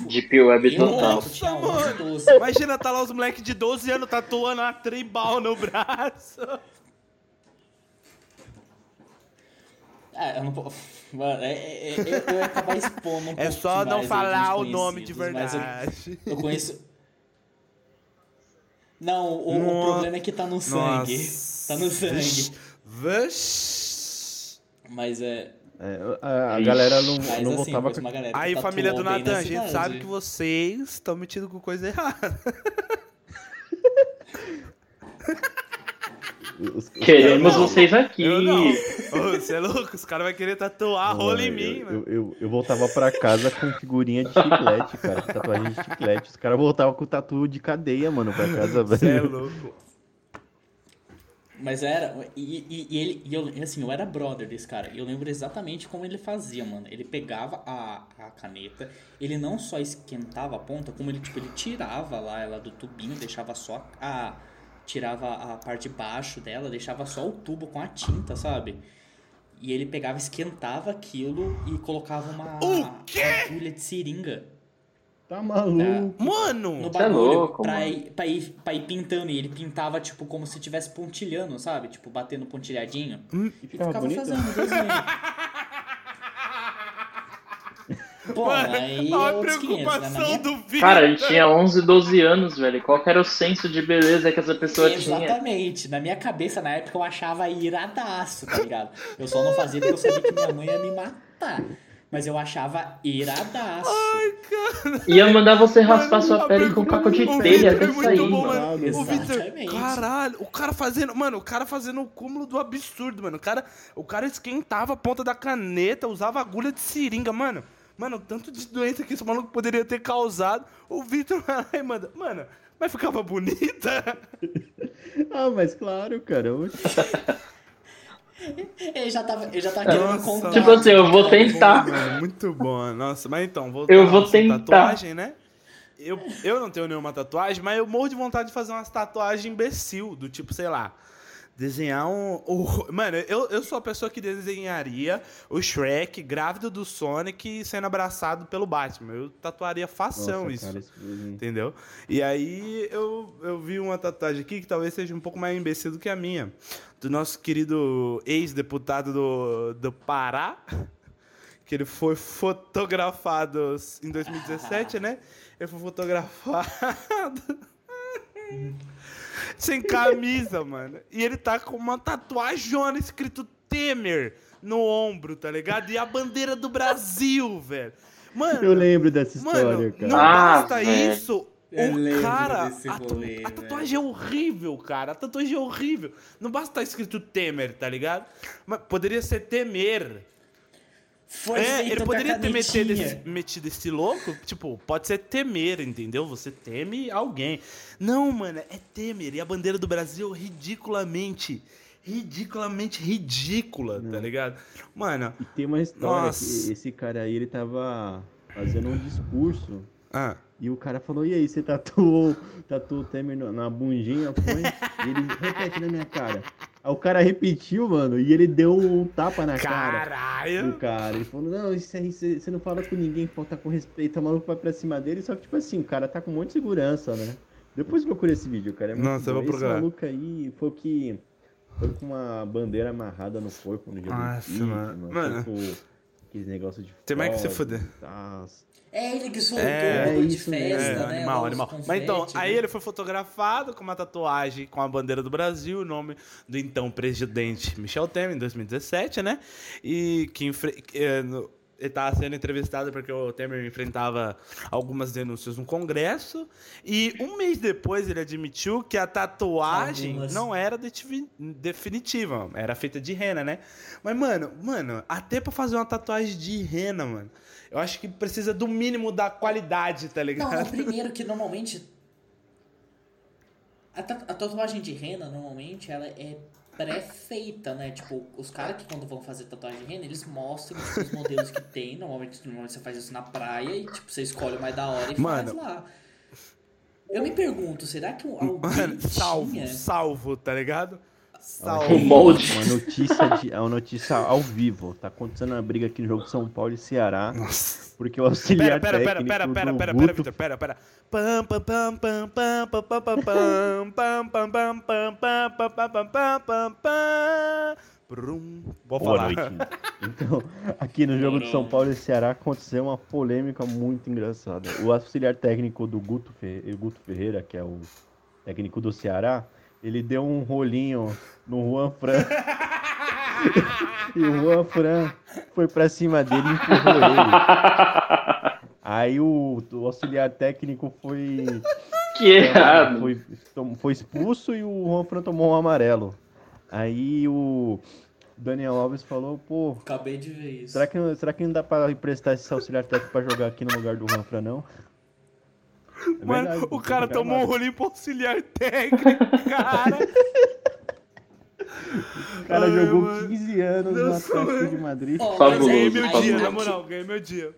Deep Web total. Nossa, 11, 12. Imagina tá lá os moleques de 12 anos tatuando uma tribal no braço. Ah, eu não posso. Mano, é, é, é, eu ia acabar expondo um É só não falar o nome de mas eu- verdade. Eu, conheço. Não, o, o Nossa. problema é que tá no sangue. Tá no sangue. Vixe. Mas é. É, a, galera não, Mas não assim, voltava com galera Aí, família do Natan, a gente sabe que vocês estão metidos com coisa errada. os, os Queremos não. vocês aqui. Eu não. Ô, Você é louco? Os caras vão querer tatuar Mano, rola em eu- mim, eu, mano. eu, eu voltava pra casa com figurinha de chiclete, cara. Tatuagem de chiclete. Os caras voltavam com tatu de cadeia, mano, pra casa, Você é velho. louco. Mas era. E, e- e ele. E eu, assim, eu era brother desse cara. E eu lembro exatamente como ele fazia, mano. Ele pegava a, a caneta, ele não só esquentava a ponta, como ele, tipo, ele tirava lá ela do tubinho, deixava só a. Tirava a parte de baixo dela, deixava só o tubo com a tinta, sabe? E ele pegava, esquentava aquilo e colocava uma O quê? agulha de seringa Tá maluco. Mano! no é bagulho louco, pra, mano. ir, pra, ir, pra ir pintando. E ele pintava, tipo, como se estivesse pontilhando, sabe? Tipo, batendo pontilhadinho. Hum, E ficava ficava bonito? fazendo desenho. Pô, Mano, aí é olha a 500, né? Preocupação minha... do vídeo. Cara, ele tinha 11, 12 anos, velho. Qual que era o senso de beleza que essa pessoa tinha? Exatamente. Na minha cabeça, na época, eu achava iradaço, tá ligado? Eu só não fazia porque eu sabia que minha mãe ia me matar. Mas eu achava iradaço. Ia mandar você raspar Mano, sua pele com pergunta- caco de o telha Vitor é até muito sair. bom, mano. mano. O Exatamente. Victor, caralho, o cara fazendo, mano, o cara fazendo o cúmulo do absurdo, mano. O cara, o cara esquentava a ponta da caneta, usava agulha de seringa, mano. Mano, tanto de doença que esse maluco poderia ter causado. O Victor vai lá e manda, mano, mas ficava bonita. Ah, mas claro, cara. Ele já tava, ele já tava querendo Nossa, contar. Tipo assim, eu vou tentar. Mano, muito bom. Nossa, mas então, voltando Eu vou tentar. tatuagem, né? Eu, eu não tenho nenhuma tatuagem, mas eu morro de vontade de fazer umas tatuagens imbecil, do tipo, sei lá, desenhar um. o- mano, eu, eu sou a pessoa que desenharia o Shrek grávido do Sonic sendo abraçado pelo Batman. Eu tatuaria fação Nossa, isso. cara, isso foi- Entendeu? E aí eu, eu vi uma tatuagem aqui que talvez seja um pouco mais imbecil do que a minha. Do nosso querido ex-deputado do, do Pará, que ele foi fotografado em 2017, né? Ele foi fotografado sem camisa, mano. E ele tá com uma tatuajona escrito Temer no ombro, tá ligado? E a bandeira do Brasil, velho. Mano, Eu lembro dessa Mano, história, cara. não Ah, basta velho. isso. Eu O cara, desse a, rolê, a tatuagem é horrível, cara. A tatuagem é horrível. Não basta estar escrito Temer, tá ligado? Mas poderia ser Temer. Foi é, ele poderia ter metido esse, metido esse louco. Tipo, pode ser Temer, entendeu? Você teme alguém. Não, mano, é Temer. E a bandeira do Brasil ridiculamente, ridiculamente ridícula, tá ligado? Mano, E tem uma história Nossa. que esse cara aí, ele tava fazendo um discurso ah, e o cara falou, e aí, você tatuou, tatuou o Temer na bundinha, foi? E ele, repete na minha cara. Aí o cara repetiu, mano, e ele deu um tapa na cara do caralho. cara. Ele falou, não, isso aí, você não fala com ninguém, falta com respeito, o maluco vai pra cima dele, só que, tipo assim, o cara tá com um monte de segurança, né? Depois procura esse vídeo, cara. É muito Nossa, eu vou Esse procurar. maluco aí foi o que... Foi com uma bandeira amarrada no corpo no dia Nossa, do mano. foi Mano. com aqueles negócios de Tem mais que se fuder. tal. É ele que soltou É, o de isso festa, mesmo. É, né? animal, animal. confete, Mas então, aí né? ele foi fotografado com uma tatuagem com a bandeira do Brasil, o nome do então presidente Michel Temer, em 2017, né? E que enfre- eh, ele estava sendo entrevistado porque o Temer enfrentava algumas denúncias no Congresso. E um mês depois ele admitiu que a tatuagem Algumas. não era definitiva, era feita de rena, né? Mas, mano, mano, até pra fazer uma tatuagem de rena, mano, eu acho que precisa do mínimo da qualidade, tá ligado? Não, não, primeiro que normalmente. A tatuagem de rena, normalmente, ela é pré-feita, né? Tipo, os caras que quando vão fazer tatuagem de rena, eles mostram os modelos que tem. Normalmente, normalmente você faz isso na praia e, tipo, você escolhe o mais da hora e Mano. faz lá. Eu me pergunto, será que alguém Mano, salvo, tinha... salvo, tá ligado? O Salvo. molde. Uma notícia, de, é uma notícia ao vivo. Tá acontecendo uma briga aqui no jogo São Paulo e Ceará. Nossa. Porque o auxiliar Pera, pera, pera, técnico pera, pera, pera, pera, Vitor, pera, pera. Pam, pam, pam, pam, pam, pam, pam, pam, pam, pam, pam, pam, pam, pam, pam, pam, pam, pam, pam, pam. Brum. Vou Boa falar. noite. Então, aqui no jogo de São Paulo e Ceará aconteceu uma polêmica muito engraçada. O auxiliar técnico do Guto, Ferre- Guto Ferreira, que é o técnico do Ceará, ele deu um rolinho no Juan Fran. e o Juan Fran foi pra cima dele e empurrou ele. Aí o, o auxiliar técnico foi, Que errado. foi, foi expulso e o Juan Fran tomou um amarelo. Aí o Daniel Alves falou, pô, Acabei de ver isso. Será que, não- será que não dá pra emprestar esse auxiliar técnico pra jogar aqui no lugar do Ranfra, não? É Mano, verdade, o cara tomou um rolinho pro auxiliar técnico, cara. O cara Ai, jogou mano. 15 anos no Nossa, Atlético mano. de Madrid. Ó, Fabuloso, Ganhei meu dia, na moral, ganhei meu dia.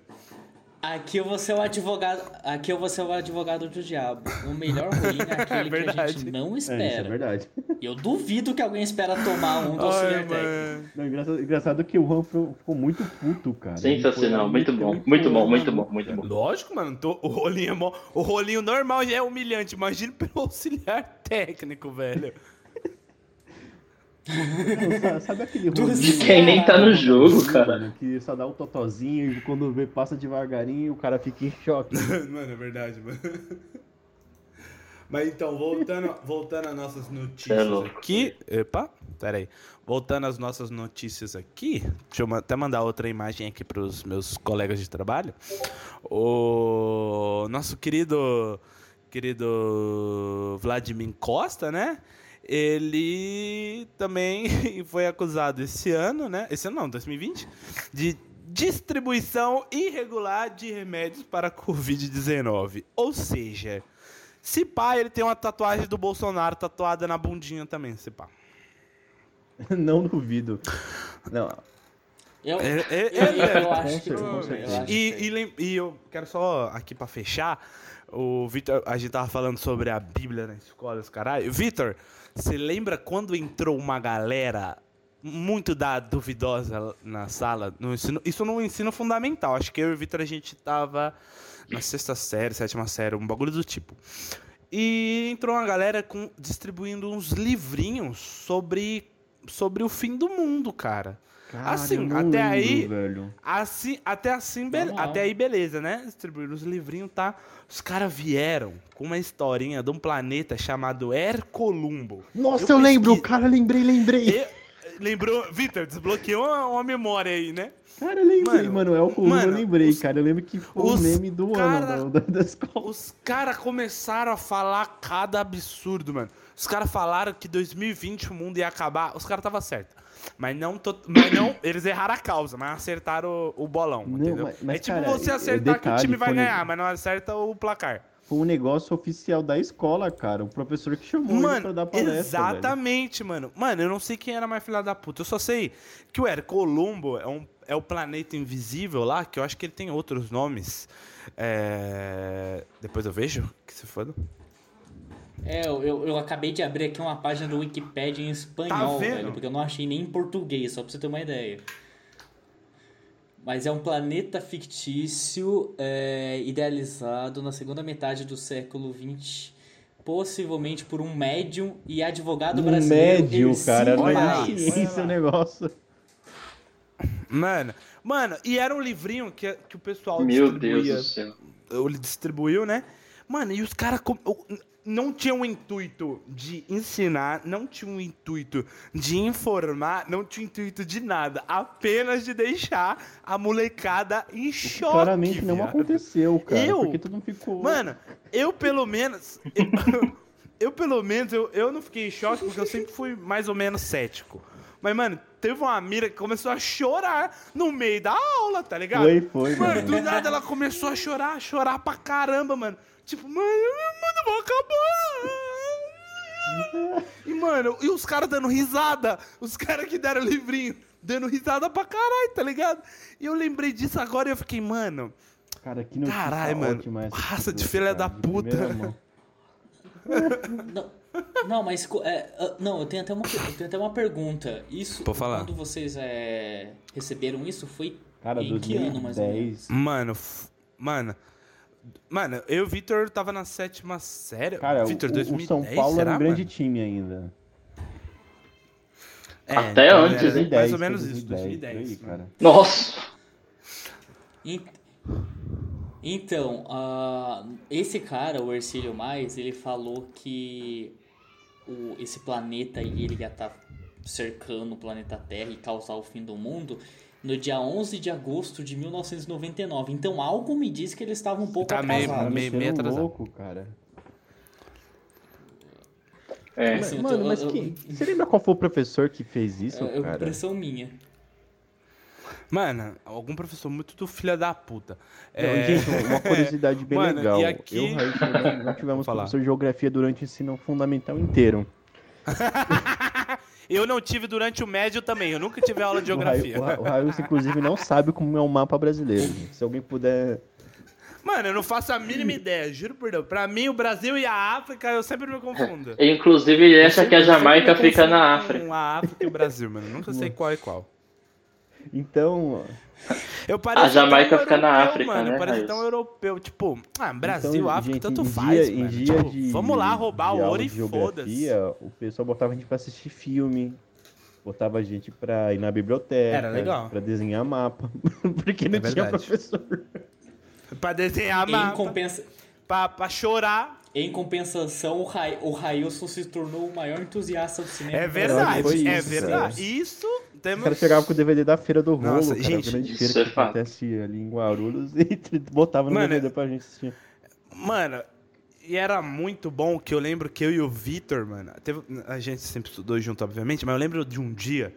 Aqui eu vou ser o advogado. Aqui eu vou ser o advogado do diabo. O melhor rolinho é aquele que a gente não É, isso é espera. verdade. eu duvido que alguém espera tomar um do Ai, auxiliar técnico. engraçado, engraçado que o Ranfra ficou muito puto, cara. Sensacional, muito e bom, muito um bom, muito bom, muito bom. Lógico, mano. tô- o, rolinho é mó- o rolinho normal já é humilhante. Imagina pelo auxiliar técnico, velho. Não, Sabe aquele rolinho? Quem nem tá no jogo, cara. mano, Que só dá o totozinho e quando vê passa devagarinho o cara fica em choque. mano, é verdade, mano. Mas então, voltando, voltando às nossas é notícias louco. aqui. Epa, Pera aí. Voltando às nossas notícias aqui, deixa eu até mandar outra imagem aqui para os meus colegas de trabalho. O nosso querido querido Vladimir Costa, né? Ele também foi acusado esse ano, né? Esse ano não, 2020, de distribuição irregular de remédios para a Covid-19. Ou seja, se pá, ele tem uma tatuagem do Bolsonaro tatuada na bundinha também, se pá. Não duvido. Não, Eu, É, é- é- acho que E, eu quero só aqui pra fechar. O Vitor, a gente tava falando sobre a Bíblia na escola, os caralho. Vitor, você lembra quando entrou uma galera muito da duvidosa na sala? No ensino, isso no ensino fundamental. Acho que eu e o Vitor a gente tava na sexta série, sétima série, um bagulho do tipo. E entrou uma galera com, distribuindo uns livrinhos sobre, sobre o fim do mundo, cara. Cara, Assim, eu não até lembro, aí- velho. Assim, até assim, be- até aí beleza, né? Distribuíram os livrinhos, tá? Os caras vieram com uma historinha de um planeta chamado Hercolumbo. Nossa, Eu eu, lembro, cara, lembrei, lembrei. E- lembrou, Vitor, desbloqueou uma, uma memória aí, né? Cara, eu lembrei, Mano, mano, é o Columbo, eu mano, lembrei, os- cara. Eu lembro que foi o meme do cara- ano da, da escola. Os caras começaram a falar cada absurdo, mano. Os caras falaram que 2020 o mundo ia acabar. Os caras estavam certos. Mas não, to- mas não, eles erraram a causa, mas acertaram o, o bolão, Não, entendeu? mas- mas, é tipo cara, você é- acertar que o detalhe, time vai ganhar, mas não acerta o placar. Foi um negócio oficial da escola, cara. O professor que chamou ele pra Mano, dar palestra, velho. exatamente, mano. Mano, eu não sei quem era mais filha da puta. Eu só sei que o Hercolumbo é, um, é o planeta invisível lá, que eu acho que ele tem outros nomes. É... Depois eu vejo, que se foda. É, eu, eu, acabei de abrir aqui uma página do Wikipedia em espanhol, Tá velho, porque eu não achei nem em português, só pra você ter uma ideia. Mas é um planeta fictício é, idealizado na segunda metade do século XX, possivelmente por um médium e advogado Um brasileiro. médio, Ercílio cara. Não Olha lá, isso lá. o negócio. Mano, mano, e era um livrinho que, que o pessoal Meu Deus distribuía. do céu. ele distribuiu, né? Mano, e os caras não tinham o intuito de ensinar, não tinham o intuito de informar, não tinha o intuito de nada, apenas de deixar a molecada em choque. Claramente não viado. aconteceu, cara. Eu? Porque todo mundo ficou. Mano, eu pelo menos. Eu, eu, pelo menos, eu, eu não fiquei em choque porque eu sempre fui mais ou menos cético. Mas, mano, teve uma mira que começou a chorar no meio da aula, tá ligado? Foi, foi, Mano, mano. do nada ela começou a chorar, chorar pra caramba, mano. Tipo, mano, mano, vou acabar. E, mano, e os caras dando risada. Os caras que deram livrinho, dando risada pra caralho, tá ligado? E eu lembrei disso agora e eu fiquei, mano, Cara, que notícia Caralho, mano. ótima essa Raça de filha da puta. Não, não, mas é, ah, não, eu tenho até uma, eu tenho até uma pergunta. Isso, Pode falar. quando vocês é, receberam isso, foi Cara, em que ano mais ou menos? 2010. mano, f- mano. Mano, eu e o Vitor tava na sétima série. Cara, Vitor, o, o 2010, São Paulo será, era um grande mano? time ainda. É, Até então antes, era hein? Mais ou 2010, menos foi isso, 2010, 2010. foi aí, cara. Nossa! En- Então, ah, esse cara, o Ercílio Mais, ele falou que o, esse planeta aí, ele ia estar cercando o planeta Terra e causar o fim do mundo no dia 11 de agosto de 1999. Então, algo me diz que eles estavam um pouco Tá meio- atrasados. Meio- meio, meio atrasado. louco, cara. É. Assim, eu mano, tô- mas eu- que, você lembra qual foi o professor que fez isso, É, é cara? impressão minha. Mano, algum professor muito do filho da puta. Não, É, Gente, uma curiosidade bem Mano, legal. e aqui- Eu e o Raíssa não, não tivemos falar. professor de geografia durante o ensino fundamental inteiro. eu não tive durante o médio também, eu nunca tive aula de geografia. O, Ra- o Raíssa, inclusive, não sabe como é o mapa brasileiro. Se alguém puder. Mano, eu não faço a mínima ideia, juro por Deus. Pra mim, o Brasil e a África, eu sempre me confundo. Inclusive, ele acha que a Eu sempre Jamaica fica na África. Com a África e o Brasil, mano. Nunca sei qual é qual. Então, Eu pareço A Jamaica fica na europeu, África, mano. né, Raiz? tão europeu. Tipo, ah, Brasil, então, África, gente, tanto em faz, dia, mano. Em dia Tipo, de, vamos lá roubar de o ouro e foda-se. o pessoal botava a gente pra assistir filme. Botava a gente pra ir na biblioteca. Era legal. Pra desenhar mapa. Porque não É tinha professor. Pra desenhar Em mapa, compensa... pra, pra chorar. Em compensação, o, Rai, o Railson se tornou o maior entusiasta do cinema. É verdade, foi é isso, verdade. cara. Isso O temos. cara chegava com o DVD da Feira do Rolo, Nossa, cara, gente, a grande isso feira é que fato. acontece ali em Guarulhos, e botava no Mano, DVD pra gente assistir. Mano, e era muito bom que eu lembro que eu e o Vitor, mano, teve- a gente sempre estudou junto, obviamente, mas eu lembro de um dia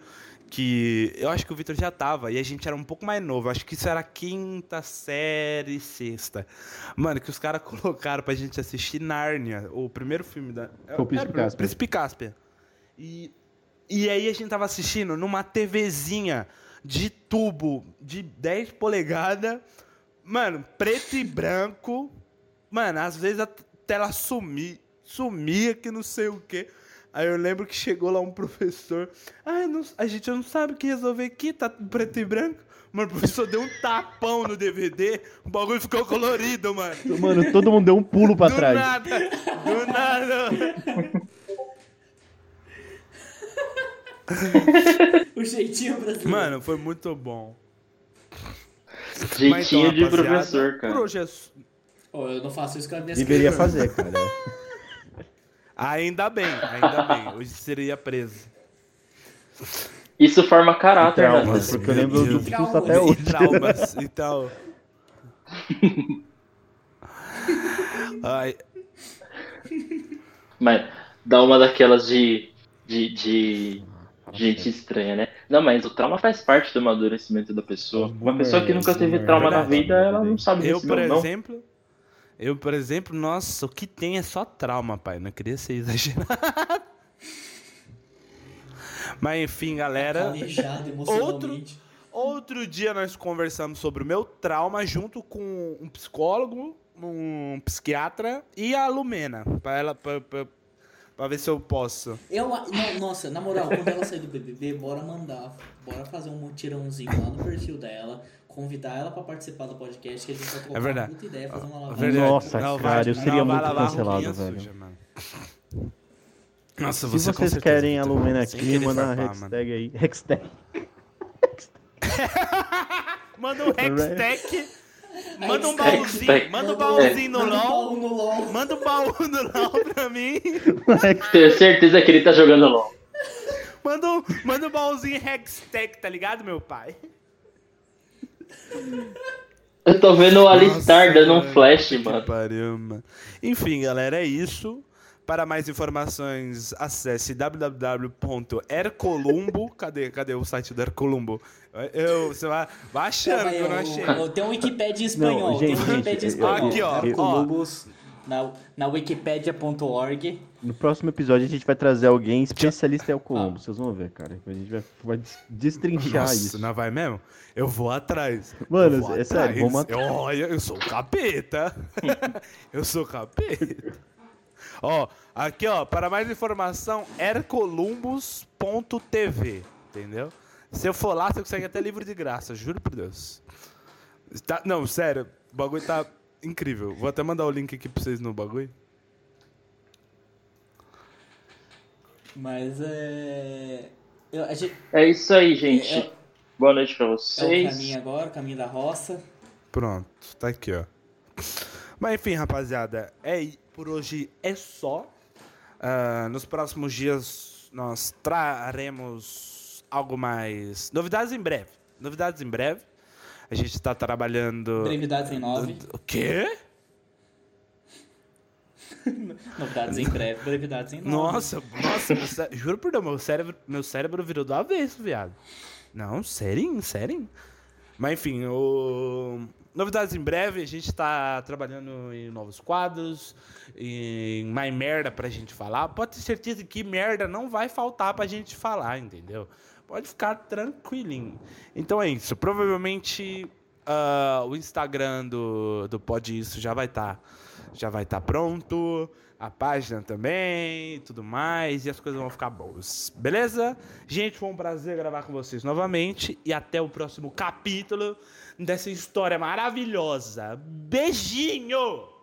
que eu acho que o Vitor já tava e a gente era um pouco mais novo. eu Acho que isso era quinta série, sexta. Mano, que os caras colocaram pra gente assistir Nárnia, o primeiro filme da. O Príncipe é, Caspian. Príncipe Caspian. E, e aí a gente tava assistindo numa TVzinha de tubo de 10 polegadas, mano, preto e branco. Mano, às vezes a tela sumia, sumia que não sei o quê. Aí eu lembro que chegou lá um professor. Ah, não- a gente não sabe o que resolver aqui, tá preto e branco. Mano, o professor deu um tapão no DVD, o bagulho ficou colorido, mano. Mano, todo mundo deu um pulo pra do trás. nada, do nada. O jeitinho brasileiro. Mano, foi muito bom. Jeitinho então, de professor, cara. por hoje é Ô, eu não faço isso com as minhas Deveria crianças. fazer, cara. Ainda bem, ainda bem. Hoje seria preso. Isso forma caráter, né? Traumas, porque eu meu lembro do Deus. susto até E hoje. traumas e tal. Ai, Mas dá uma daquelas de, de, de gente estranha, né? Não, mas o trauma faz parte do amadurecimento da pessoa. Uma pessoa que nunca teve trauma na vida, ela não sabe eu, desse por não, não. Eu, por exemplo, nossa, o que tem é só trauma, pai. Não queria ser exagerado. Mas enfim, galera. Calejado emocionalmente. Outro dia nós conversamos sobre o meu trauma junto com um psicólogo, um psiquiatra e a Lumena. Pra, ela, pra, pra, pra ver se eu posso. Eu, não, nossa, na moral, quando ela sair do BBB, bora mandar, bora fazer um mutirãozinho lá no perfil dela, convidar ela pra participar do podcast, que a gente vai trocar É verdade. uma puta ideia, fazer uma lavagem. Verdade. Nossa, Não, cara, vai- eu seria não, muito cancelado, velho. suja, mano. Nossa, Se você vocês certeza, querem a. Lumena manda a farpar, mano. hashtag aí. Hashtag. Manda um hextech. Manda um baúzinho. Manda um baúzinho no Manda um LOL. baú no LOL. Manda um baú no LOL pra mim. Tenho certeza que ele tá jogando LOL. Manda um, manda um baúzinho hextech, tá ligado, meu pai? Eu tô vendo o Alistar Nossa, dando um mano, flash, que mano. pariu, mano. Enfim, galera, é isso. Para mais informações, acesse www.ercolumbo. Cadê, cadê o site do Ercolumbo? Eu, você vai, vai achando que eu não achei. Eu- Tem um Wikipedia em espanhol. Não, tem gente, um Wikipedia espanhol. aqui, ó. Lobos na, na wikipedia.org. No próximo episódio a gente vai trazer alguém especialista em Ah. Alcolumbo. Vocês vão ver, cara. A gente vai, vai des- destrinchar Nossa, isso. não vai mesmo? Eu vou atrás. Mano, Eu vou é sério, vamos Eu, olha, eu sou o capeta. eu sou o capeta. Ó, aqui, ó, para mais informação, ercolumbus.tv, entendeu? Se eu for lá, você consegue até livro de graça, juro por Deus. Tá- não, sério, o bagulho tá incrível. Vou até mandar o link aqui pra vocês no bagulho. Mas é. Eu, a gente, É isso aí, gente. É- Boa noite pra é o vocês. caminho agora, o caminho da roça. Pronto, tá aqui, ó. Mas enfim, rapaziada, é por hoje é só. Ah, nos próximos dias nós traremos algo mais. Novidades em breve. Novidades em breve. A gente tá trabalhando. Brevidades em nove. O quê? Novidades em breve, brevidades em nove. Nossa, nossa, meu cé- juro por Deus, meu cérebro, meu cérebro virou do avesso, viado. Não, sério, sério. Mas enfim, o... novidades em breve, a gente tá trabalhando em novos quadros, em mais merda pra gente falar. Pode ter certeza que merda não vai faltar pra gente falar, entendeu? Pode ficar tranquilinho. Então é isso, provavelmente ah, o Instagram do, do Pode Isso já vai estar já vai estar pronto, a página também, tudo mais, e as coisas vão ficar boas. Beleza? Gente, foi um prazer gravar com vocês novamente e até o próximo capítulo dessa história maravilhosa. Beijinho!